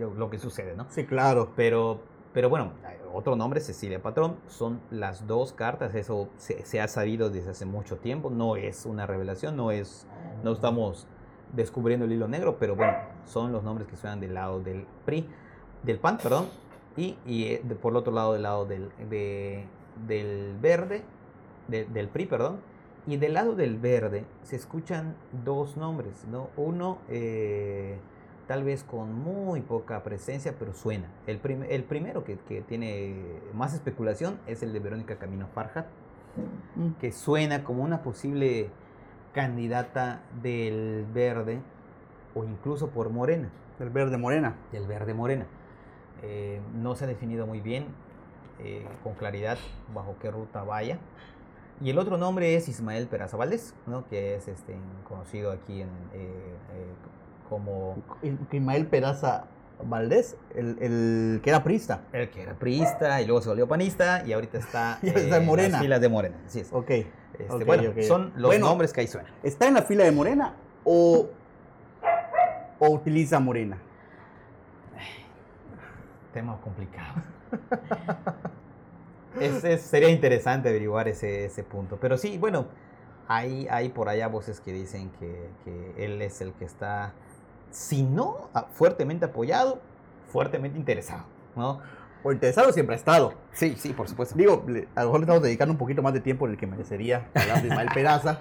lo que sucede, ¿no? Sí, claro. Pero, pero bueno, otro nombre, Cecilia Patrón, son las dos cartas, eso se, ha sabido desde hace mucho tiempo, no es una revelación, no es, no estamos descubriendo el hilo negro, pero bueno, son los nombres que suenan del lado del PRI, del PAN, perdón, y, y eh, por el otro lado del lado del, del verde, del PRI, perdón, y del lado del verde se escuchan dos nombres, ¿no? Uno, eh, tal vez con muy poca presencia, pero suena. El, el primero que, que, tiene más especulación es el de Verónica Camino Farja, mm. que suena como una posible candidata del verde o incluso por Morena. Del verde Morena. Del verde Morena. Eh, no se ha definido muy bien eh, con claridad bajo qué ruta vaya. Y el otro nombre es Ismael Peraza Valdés, ¿no? que es este, conocido aquí en, eh, como... Ismael Peraza Valdés, el, que era priista. El que era priista y luego se volvió panista y ahorita está, está en, Morena. las filas de Morena. Así es. Ok. Este, bueno, son los nombres que ahí suenan. ¿Está en la fila de Morena o, o utiliza Morena? Tema complicado. sería interesante averiguar ese, ese punto. Pero sí, bueno, hay, hay por allá voces que dicen que, que él es el que está si no ah, fuertemente apoyado, fuertemente interesado, ¿no? O interesado siempre ha estado. Sí, sí, por supuesto. Digo, a lo mejor le estamos dedicando un poquito más de tiempo en el que merecería hablar de Ismael Peraza.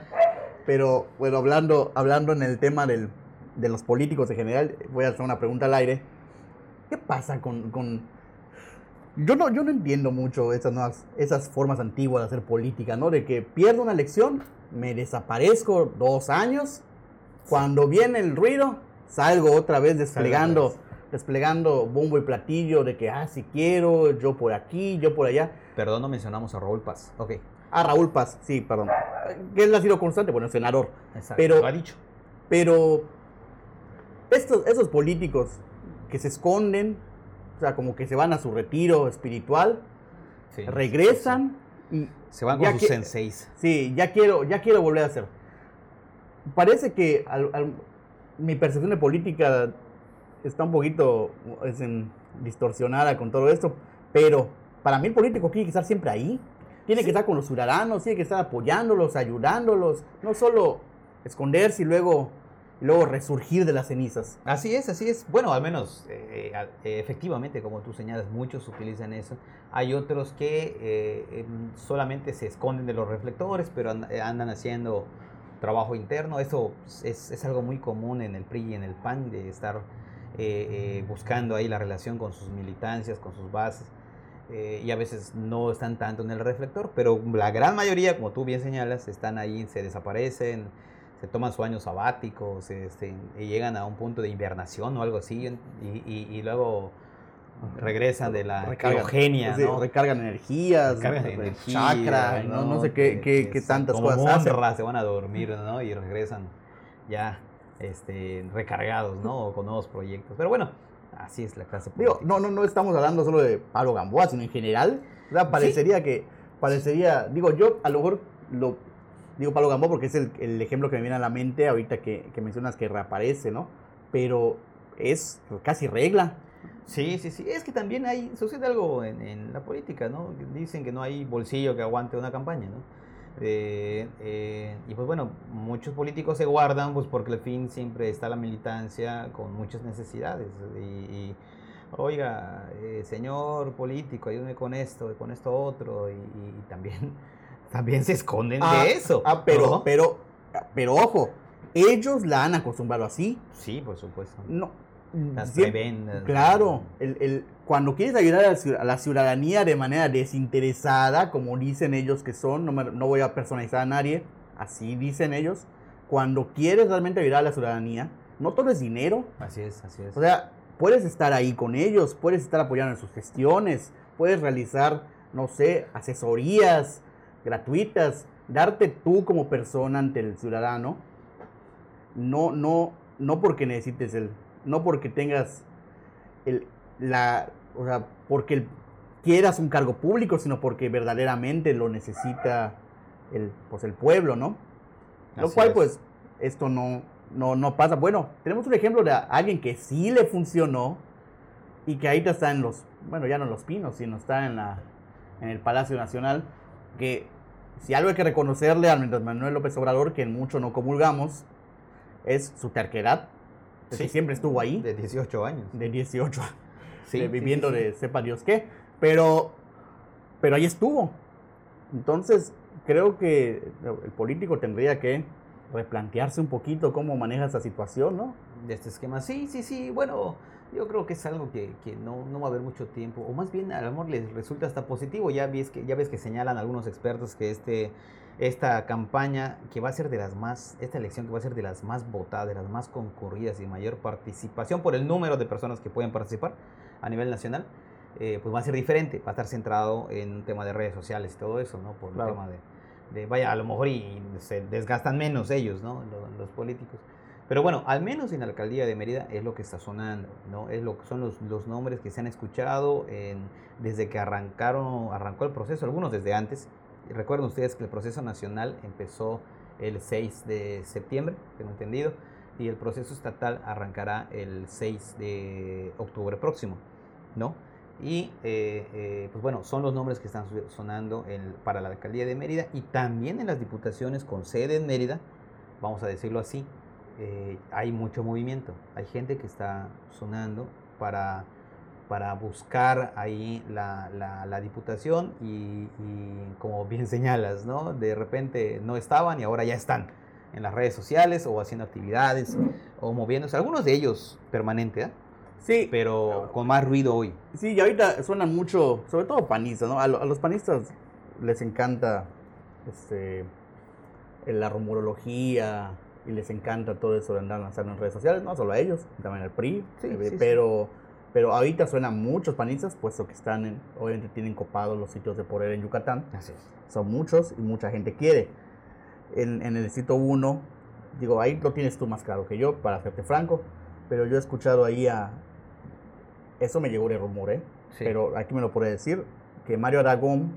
pero bueno, hablando, hablando en el tema del, de los políticos en general, voy a hacer una pregunta al aire. ¿Qué pasa con... con... Yo, no, yo no entiendo mucho esas, nuevas, esas formas antiguas de hacer política, ¿no? De que pierdo una elección, me desaparezco dos años, cuando viene el ruido, salgo otra vez desplegando, desplegando bombo y platillo de que, ah, si quiero, yo por aquí, yo por allá. Perdón, no mencionamos a Raúl Paz. Ok. A Raúl Paz, sí, perdón. Que él ha sido constante, bueno, senador. Exacto, pero, lo ha dicho. Pero estos, esos políticos que se esconden, o sea, como que se van a su retiro espiritual, regresan y... Se van con sus senseis. Sí, ya quiero, ya quiero volver a hacer. Parece que al, mi percepción de política está un poquito es distorsionada con todo esto, pero para mí el político tiene que estar siempre ahí, tiene que estar con los ciudadanos, tiene que estar apoyándolos, ayudándolos, no solo esconderse y luego, luego resurgir de las cenizas. Así es, así es. Bueno, al menos eh, eh, efectivamente, como tú señalas, muchos utilizan eso. Hay otros que eh, em, solamente se esconden de los reflectores, pero andan haciendo trabajo interno. Eso es, es, algo muy común en el PRI y en el PAN, de estar eh, eh, buscando ahí la relación con sus militancias, con sus bases. Eh, y a veces no están tanto en el reflector, pero la gran mayoría, como tú bien señalas, están ahí, se desaparecen, se toman su año sabático, este, y llegan a un punto de invernación o algo así, y, y luego regresan de la criogenia, ¿no? Recargan energías, recargan energía, chakra, ¿no? no, sé qué, qué, qué tantas como cosas hacen. se van a dormir, ¿no? Y regresan ya este, recargados, ¿no? Con nuevos proyectos. Pero bueno, así es la clase política. Digo, no, no, no estamos hablando solo de Pablo Gamboa, sino en general. O sea, parecería que, parecería, digo, yo a lo mejor lo, digo Pablo Gamboa porque es el, el ejemplo que me viene a la mente ahorita que, que mencionas que reaparece, ¿no? Pero es casi regla. Sí, sí, sí. Es que también hay, sucede algo en, la política, ¿no? Dicen que no hay bolsillo que aguante una campaña, ¿no? Eh, eh, y pues bueno, muchos políticos se guardan pues porque al fin siempre está la militancia con muchas necesidades. Y, oiga, eh, señor político, ayúdeme con esto, con esto otro. Y, también, también se esconden de ah, eso. Ah, pero, pero, pero ojo, ellos la han acostumbrado así. Sí, por supuesto. No, las Claro, el, el, cuando quieres ayudar a la, ciudadanía de manera desinteresada, como dicen ellos que son, no, no voy a personalizar a nadie, así dicen ellos, cuando quieres realmente ayudar a la ciudadanía, no todo es dinero. Así es, así es. O sea, puedes estar ahí con ellos, puedes estar apoyando en sus gestiones, puedes realizar, no sé, asesorías gratuitas, darte tú como persona ante el ciudadano, no, no, no porque necesites el, no porque tengas el, la, o sea, porque quieras un cargo público, sino porque verdaderamente lo necesita el, pues el pueblo, ¿no? Lo cual, pues, esto no, no, no pasa. Bueno, tenemos un ejemplo de alguien que sí le funcionó y que ahorita está en los, bueno, ya no en los pinos, sino está en, la, en el Palacio Nacional, que si algo hay que reconocerle a Manuel López Obrador, que en mucho no comulgamos, es su terquedad, que siempre estuvo ahí. De 18 años. De 18 sí, viviendo de sepa Dios qué. Pero, pero ahí estuvo. Entonces, creo que el político tendría que replantearse un poquito cómo maneja esa situación, ¿no? De este esquema, sí, sí, sí. Bueno, yo creo que es algo que, no, no, va a haber mucho tiempo, o más bien al amor les resulta hasta positivo. Ya ves que, ya ves que señalan algunos expertos que este, esta campaña que va a ser de las más, esta elección que va a ser de las más votadas, de las más concurridas y mayor participación por el número de personas que pueden participar a nivel nacional, eh, pues va a ser diferente, va a estar centrado en un tema de redes sociales y todo eso, ¿no? Por el tema de, vaya, a lo mejor y se desgastan menos ellos, ¿no? Los, políticos. Pero bueno, al menos en la alcaldía de Mérida es lo que está sonando, ¿no? Es lo que son los, los nombres que se han escuchado en, desde que arrancaron, arrancó el proceso, algunos desde antes. Recuerden ustedes que el proceso nacional empezó el 6 de septiembre, tengo entendido, y el proceso estatal arrancará el 6 de octubre próximo, ¿no? Y eh, eh, pues bueno, son los nombres que están sonando para la alcaldía de Mérida y también en las diputaciones con sede en Mérida, vamos a decirlo así, eh, hay mucho movimiento. Hay gente que está sonando para, para buscar ahí la, la, diputación y, como bien señalas, ¿no? De repente no estaban y ahora ya están en las redes sociales o haciendo actividades o moviéndose. Algunos de ellos permanente, ¿eh? Sí. Pero con más ruido hoy. Sí, y ahorita suenan mucho, sobre todo panistas, ¿no? A, los panistas les encanta este, la rumorología y les encanta todo eso de andar lanzando en redes sociales, no solo a ellos, también al PRI, eh, pero, pero ahorita suenan muchos panistas, puesto que están, en, obviamente tienen copados los sitios de poder en Yucatán. Así Son muchos y mucha gente quiere. En, en el distrito 1, digo, ahí lo tienes tú más claro que yo, para serte franco, pero yo he escuchado ahí a, eso me llegó de rumor, ¿eh? Pero aquí me lo puede decir, que Mario Aragón,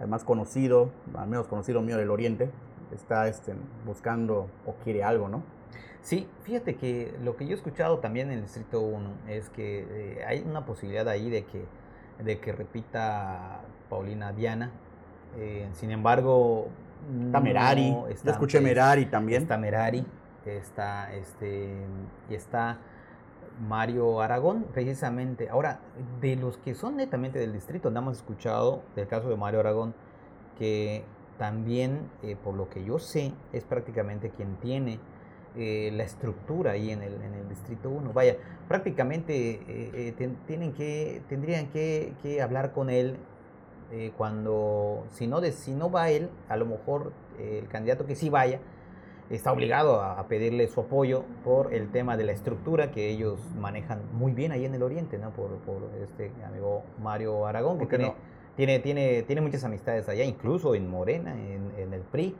el más conocido, al menos conocido mío del Oriente, está este, buscando o quiere algo, ¿no? Sí, fíjate que lo que yo he escuchado también en el Distrito 1 es que eh, hay una posibilidad ahí de que, de que repita Paulina Diana. Eh, sin embargo, está Merari. escuché Merari también. Está Merari, está, este, y está Mario Aragón, precisamente. Ahora, de los que son netamente del distrito, andamos escuchado del caso de Mario Aragón, que también, eh, por lo que yo sé, es prácticamente quien tiene eh, la estructura ahí en el, en el Distrito 1. Vaya, prácticamente eh, tienen que, tendrían que, que hablar con él cuando, si no, de, si no va él, a lo mejor el candidato que sí vaya, está obligado a pedirle su apoyo por el tema de la estructura que ellos manejan muy bien ahí en el Oriente, ¿no? Por, por este amigo Mario Aragón, que tiene, tiene, tiene, tiene muchas amistades allá, incluso en Morena, en, en el PRI.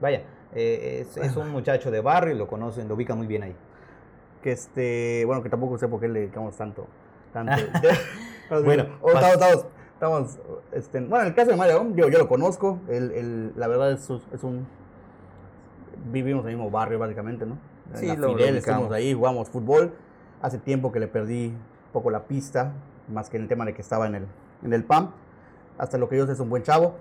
Vaya, eh, es, un muchacho de barrio y lo conocen, lo ubican muy bien ahí. Que este, bueno, que tampoco sé por qué le dedicamos tanto. tanto bueno, estamos, estamos, este, bueno, en el caso de Mario yo, yo lo conozco, el, la verdad es, es un vivimos en el mismo barrio básicamente, ¿no? Sí, la lo, Fidel, estuvimos ahí, jugamos fútbol. Hace tiempo que le perdí un poco la pista, más que en el tema de que estaba en el, en el PAM. Hasta lo que yo sé es un buen chavo,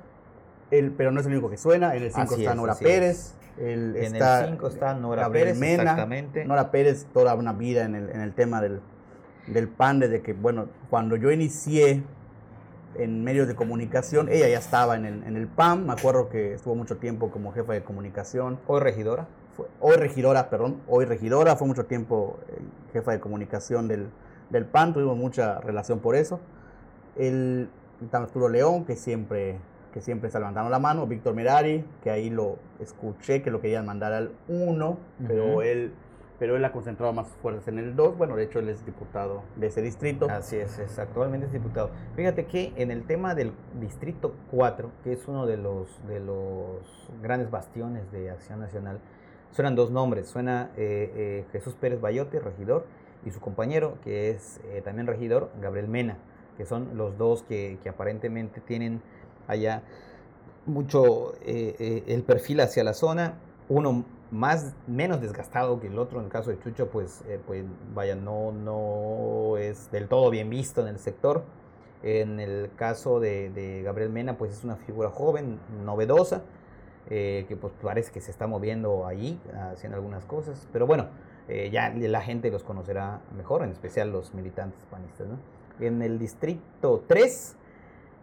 pero no es el único que suena. En el 5 está Nora Pérez. en el 5 está Nora Pérez, Mena, exactamente. Nora Pérez, toda una vida en el, en el tema del, del PAN, desde que, bueno, cuando yo inicié en medios de comunicación. Ella ya estaba en el, en el PAM, me acuerdo que estuvo mucho tiempo como jefa de comunicación. ¿Hoy regidora? Fue, hoy regidora, perdón, hoy regidora, fue mucho tiempo eh, jefa de comunicación del, del PAN, tuvimos mucha relación por eso. El, Arturo León, que siempre, que siempre está levantando la mano, Víctor Merari, que ahí lo escuché, que lo querían mandar al 1, pero él pero él ha concentrado más fuerzas en el 2. Bueno, de hecho, él es diputado de ese distrito. Así es, es actualmente es diputado. Fíjate que en el tema del distrito 4, que es uno de los, de los grandes bastiones de Acción Nacional, suenan dos nombres. Suena eh, eh, Jesús Pérez Bayote, regidor, y su compañero, que es eh, también regidor, Gabriel Mena, que son los dos que, que aparentemente tienen allá mucho el perfil hacia la zona. Uno más menos desgastado que el otro. En el caso de Chucho, pues, eh, pues vaya, no, no es del todo bien visto en el sector. En el caso de, Gabriel Mena, pues es una figura joven, novedosa, eh, que pues parece que se está moviendo allí, haciendo algunas cosas. Pero bueno, eh, ya la gente los conocerá mejor, en especial los militantes panistas. En el distrito 3,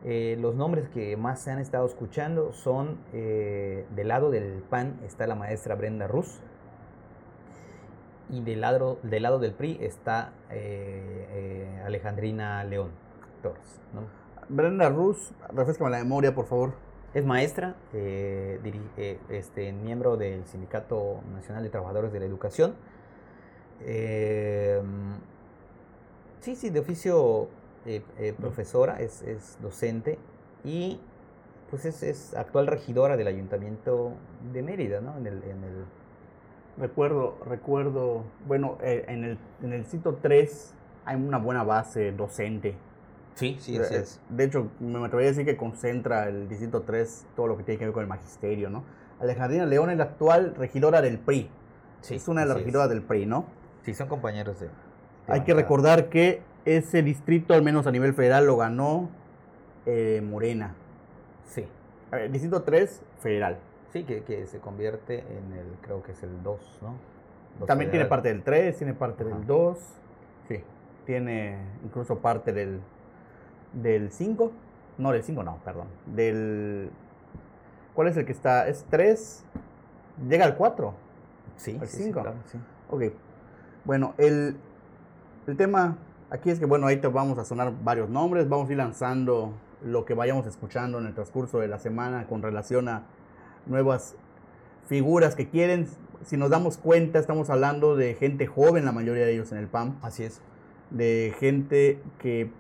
eh, los nombres que más se han estado escuchando son eh, del lado del PAN está la maestra Brenda Ruz y del lado, del lado del PRI está eh, Alejandrina León Torres. Brenda Ruz, refrescame la memoria, por favor. Es maestra, este, miembro del Sindicato Nacional de Trabajadores de la Educación. sí, sí, de oficio eh, eh, profesora, es, es, docente y pues es, es, actual regidora del Ayuntamiento de Mérida, ¿no? En el, en el... Recuerdo, recuerdo, bueno, eh, en, el, en el sitio 3 hay una buena base docente. Sí, sí, así es. De hecho, me atrevería a decir que concentra el distrito 3 todo lo que tiene que ver con el magisterio, ¿no? Alejandrina León es la actual regidora del PRI. Sí, es una de las regidoras del PRI, ¿no? Sí, son compañeros de... Hay que recordar que ese distrito, al menos a nivel federal, lo ganó eh, Morena. Sí. distrito 3, federal. Sí, que, se convierte en el, creo que es el 2, ¿no? También tiene parte del 3, tiene parte del 2. Sí. Tiene incluso parte del, del 5. No, del 5 no, perdón. Del... ¿Cuál es el que está? Es 3. Llega al 4. Sí. Al 5. Sí, Ok. Bueno, el, el tema Aquí es que, bueno, ahí te vamos a sonar varios nombres, vamos a ir lanzando lo que vayamos escuchando en el transcurso de la semana con relación a nuevas figuras que quieren. Si nos damos cuenta, estamos hablando de gente joven, la mayoría de ellos en el PAM. Así es. De gente que,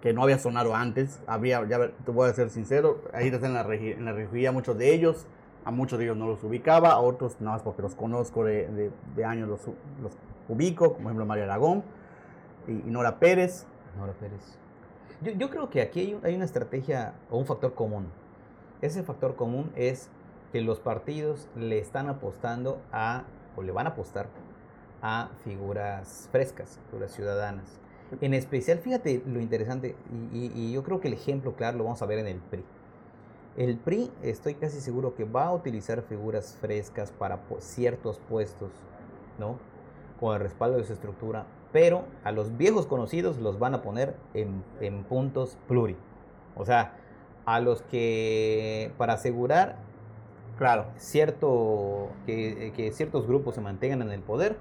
que no había sonado antes. Había, ya te voy a ser sincero, ahí están en la, en la región muchos de ellos. A muchos de ellos no los ubicaba, a otros nada más porque los conozco de, de, años los, los ubico, como ejemplo María Aragón y, Nora Pérez. Nora Pérez. Yo, creo que aquí hay, una estrategia o un factor común. Ese factor común es que los partidos le están apostando a, o le van a apostar a figuras frescas, figuras ciudadanas. En especial, fíjate lo interesante, y, y, yo creo que el ejemplo claro lo vamos a ver en el PRI. El PRI estoy casi seguro que va a utilizar figuras frescas para ciertos puestos, ¿no? Con el respaldo de su estructura pero a los viejos conocidos los van a poner en, puntos pluri. O sea, a los que para asegurar claro. cierto, que, ciertos grupos se mantengan en el poder,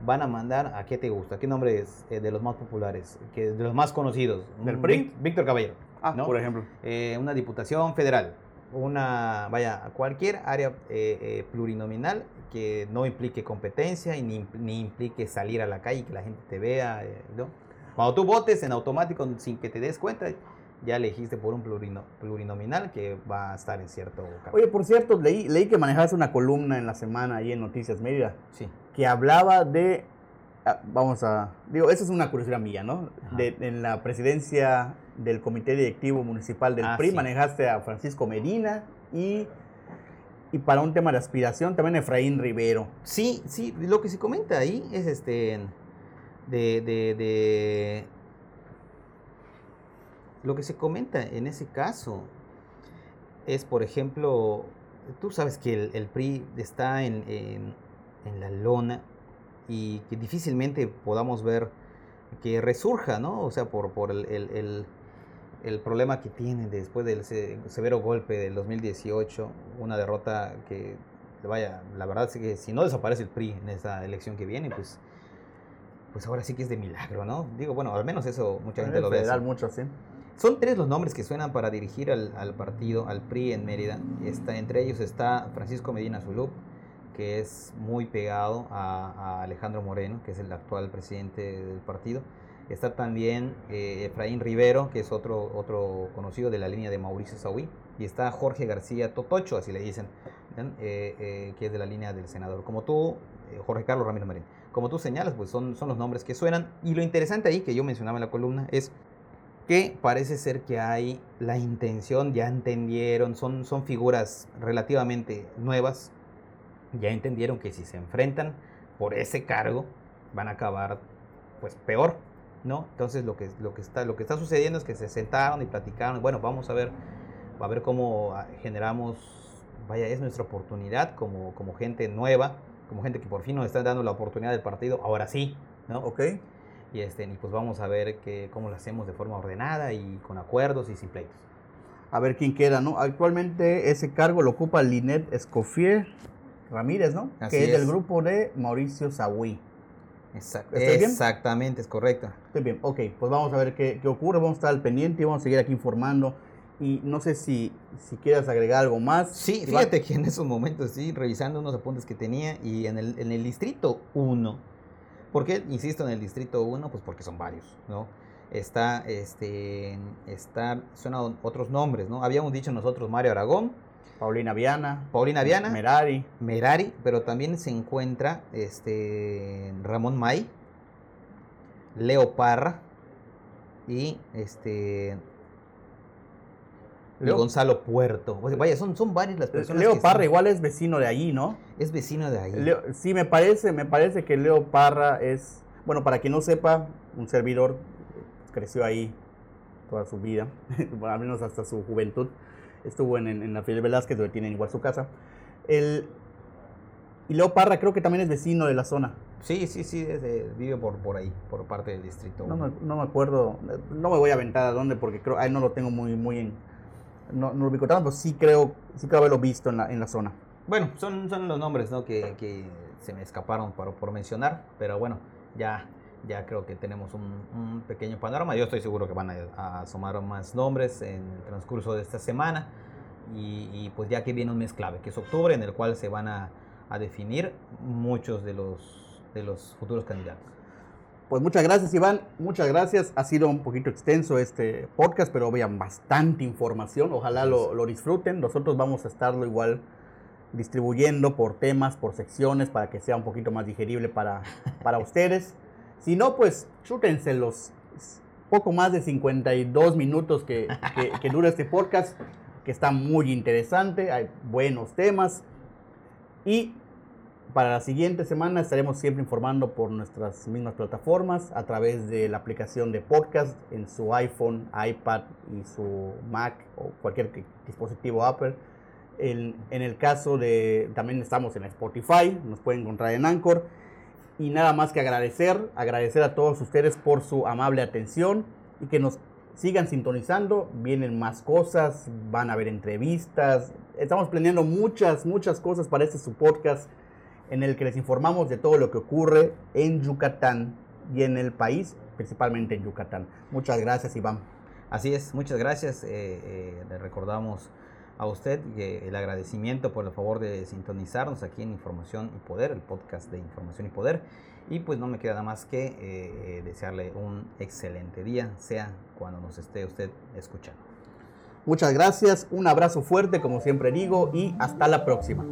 van a mandar a qué te gusta, qué nombre es eh, de los más populares, que de los más conocidos. Del PRI. Víctor Caballero. Ah, por ejemplo. Eh, una diputación federal, una, vaya, cualquier área eh, plurinominal que no implique competencia y ni, ni, implique salir a la calle y que la gente te vea. Eh, ¿no? Cuando tú votes en automático sin que te des cuenta, ya elegiste por un plurinominal que va a estar en cierto Oye, por cierto, leí, leí que manejabas una columna en la semana ahí en Noticias Mérida. Sí. Que hablaba de, ah, vamos a, digo, esa es una curiosidad mía, ¿no? De, en la presidencia del Comité Directivo Municipal del ah, PRI manejaste a Francisco Medina y y para un tema de aspiración también Efraín Rivero. Sí, sí, lo que se comenta ahí es este de, lo que se comenta en ese caso es, por ejemplo, tú sabes que el, PRI está en, en, la lona y que difícilmente podamos ver que resurja, ¿no? O sea, por, por el problema que tiene después del severo golpe del 2018, una derrota que, vaya, la verdad es que si no desaparece el PRI en esta elección que viene, pues, pues ahora sí que es de milagro, ¿no? Digo, bueno, al menos eso mucha gente lo ve. mucho, sí. Son tres los nombres que suenan para dirigir al, partido, al PRI en Mérida. Está, entre ellos está Francisco Medina Zulú, que es muy pegado a, Alejandro Moreno, que es el actual presidente del partido. Está también eh, Efraín Rivero, que es otro, otro conocido de la línea de Mauricio Saúl. Y está Jorge García Totocho, así le dicen, eh, eh, que es de la línea del senador. Como tú, Jorge Carlos Ramírez Marín. Como tú señalas, pues son, son los nombres que suenan. Y lo interesante ahí, que yo mencionaba en la columna, es que parece ser que hay la intención, ya entendieron, son, son figuras relativamente nuevas, ya entendieron que si se enfrentan por ese cargo van a acabar pues peor, ¿no? Entonces lo que, lo que, está, lo que está sucediendo es que se sentaron y platicaron, bueno, vamos a ver, a ver cómo ah, generamos, vaya, es nuestra oportunidad como, como gente nueva, como gente que por fin nos está dando la oportunidad del partido, ahora sí, ¿no? Ok. Y, este, y pues vamos a ver que, cómo lo hacemos de forma ordenada y con acuerdos y sin pleitos. A ver quién queda, ¿no? Actualmente ese cargo lo ocupa Linet Escoffier Ramírez, ¿no? que es, del grupo de Mauricio Exactamente, es correcto. Estoy bien, ok, pues vamos a ver qué, qué, ocurre, vamos a estar al pendiente y vamos a seguir aquí informando. Y no sé si, si quieras agregar algo más. Sí, fíjate que en esos momentos, sí, revisando unos apuntes que tenía y en el, en el distrito 1, ¿Por qué insisto en el distrito 1? Pues porque son varios, ¿no? Está, este, está, suenan otros nombres, ¿no? Habíamos dicho nosotros Mario Aragón. Paulina Viana. Paulina Viana. Merari. Merari, pero también se encuentra este, Ramón May, Leo Parra y este Leo, Gonzalo Puerto. vaya, son, son varias las personas. Leo Parra igual es vecino de ahí, ¿no? Es vecino de ahí. sí, me parece, me parece que Leo Parra es, bueno, para quien no sepa, un servidor creció ahí toda su vida, al menos hasta su juventud. Estuvo en, en la Fidel Velázquez, donde tienen igual su casa. El, y Leo Parra creo que también es vecino de la zona. Sí, sí, sí, vive por, por ahí, por parte del distrito. No me, no me acuerdo, no me voy a aventar a dónde porque creo, ahí no lo tengo muy, muy en no, no lo ubico tanto, pero sí creo, sí creo haberlo visto en la, en la zona. Bueno, son, son los nombres ¿no? que, que se me escaparon por, por mencionar, pero bueno, ya, ya creo que tenemos un, un, pequeño panorama. Yo estoy seguro que van a, a, asomar más nombres en el transcurso de esta semana. Y, y, pues ya que viene un mes clave, que es octubre, en el cual se van a, a definir muchos de los, de los futuros candidatos. Pues muchas gracias Iván, muchas gracias. Ha sido un poquito extenso este podcast, pero vean bastante información. Ojalá lo, lo, disfruten. Nosotros vamos a estarlo igual distribuyendo por temas, por secciones, para que sea un poquito más digerible para, para ustedes. Si no, pues chútense los poco más de 52 minutos que, dura este podcast, que está muy interesante. Hay buenos temas. Y para la siguiente semana estaremos siempre informando por nuestras mismas plataformas a través de la aplicación de podcast en su iPhone, iPad y su Mac o cualquier dispositivo Apple. En, en, el caso de, también estamos en Spotify, nos pueden encontrar en Anchor. Y nada más que agradecer, agradecer a todos ustedes por su amable atención y que nos sigan sintonizando. Vienen más cosas, van a haber entrevistas. Estamos planeando muchas, muchas cosas para este su podcast en el que les informamos de todo lo que ocurre en Yucatán y en el país, principalmente en Yucatán. Muchas gracias, Iván. Así es, muchas gracias. Eh, eh, le recordamos a usted eh, el agradecimiento por el favor de sintonizarnos aquí en Información y Poder, el podcast de Información y Poder. Y pues no me queda nada más que desearle un excelente día, sea cuando nos esté usted escuchando. Muchas gracias, un abrazo fuerte como siempre digo y hasta la próxima.